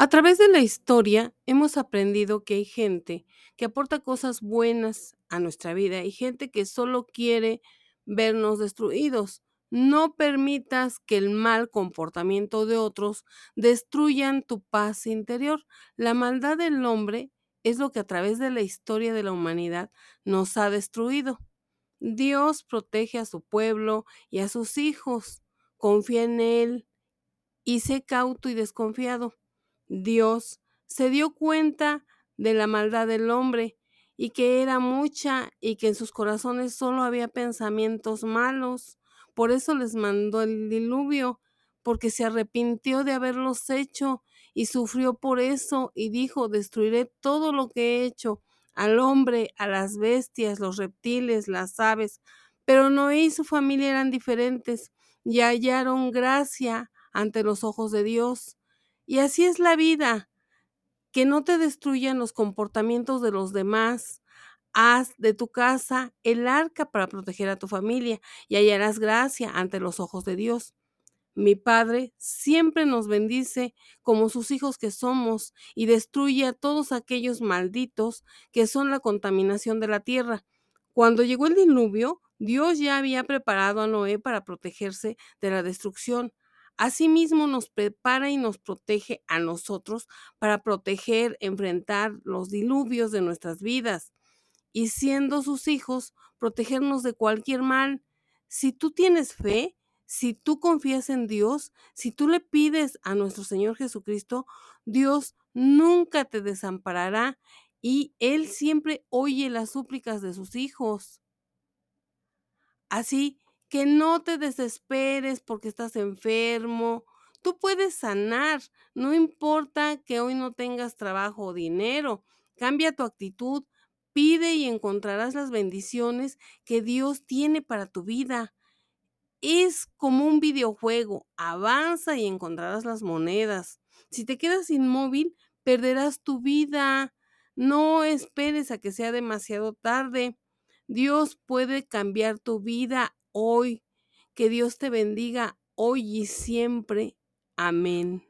A través de la historia hemos aprendido que hay gente que aporta cosas buenas a nuestra vida y gente que solo quiere vernos destruidos. No permitas que el mal comportamiento de otros destruyan tu paz interior. La maldad del hombre es lo que a través de la historia de la humanidad nos ha destruido. Dios protege a su pueblo y a sus hijos. Confía en Él y sé cauto y desconfiado. Dios se dio cuenta de la maldad del hombre y que era mucha y que en sus corazones solo había pensamientos malos. Por eso les mandó el diluvio, porque se arrepintió de haberlos hecho y sufrió por eso y dijo, destruiré todo lo que he hecho, al hombre, a las bestias, los reptiles, las aves. Pero Noé y su familia eran diferentes y hallaron gracia ante los ojos de Dios. Y así es la vida, que no te destruyan los comportamientos de los demás. Haz de tu casa el arca para proteger a tu familia y hallarás gracia ante los ojos de Dios. Mi Padre siempre nos bendice como sus hijos que somos y destruye a todos aquellos malditos que son la contaminación de la tierra. Cuando llegó el diluvio, Dios ya había preparado a Noé para protegerse de la destrucción. Asimismo nos prepara y nos protege a nosotros para proteger, enfrentar los diluvios de nuestras vidas y siendo sus hijos, protegernos de cualquier mal. Si tú tienes fe, si tú confías en Dios, si tú le pides a nuestro Señor Jesucristo, Dios nunca te desamparará y Él siempre oye las súplicas de sus hijos. Así que no te desesperes porque estás enfermo. Tú puedes sanar, no importa que hoy no tengas trabajo o dinero. Cambia tu actitud, pide y encontrarás las bendiciones que Dios tiene para tu vida. Es como un videojuego, avanza y encontrarás las monedas. Si te quedas inmóvil, perderás tu vida. No esperes a que sea demasiado tarde. Dios puede cambiar tu vida hoy. Que Dios te bendiga hoy y siempre. Amén.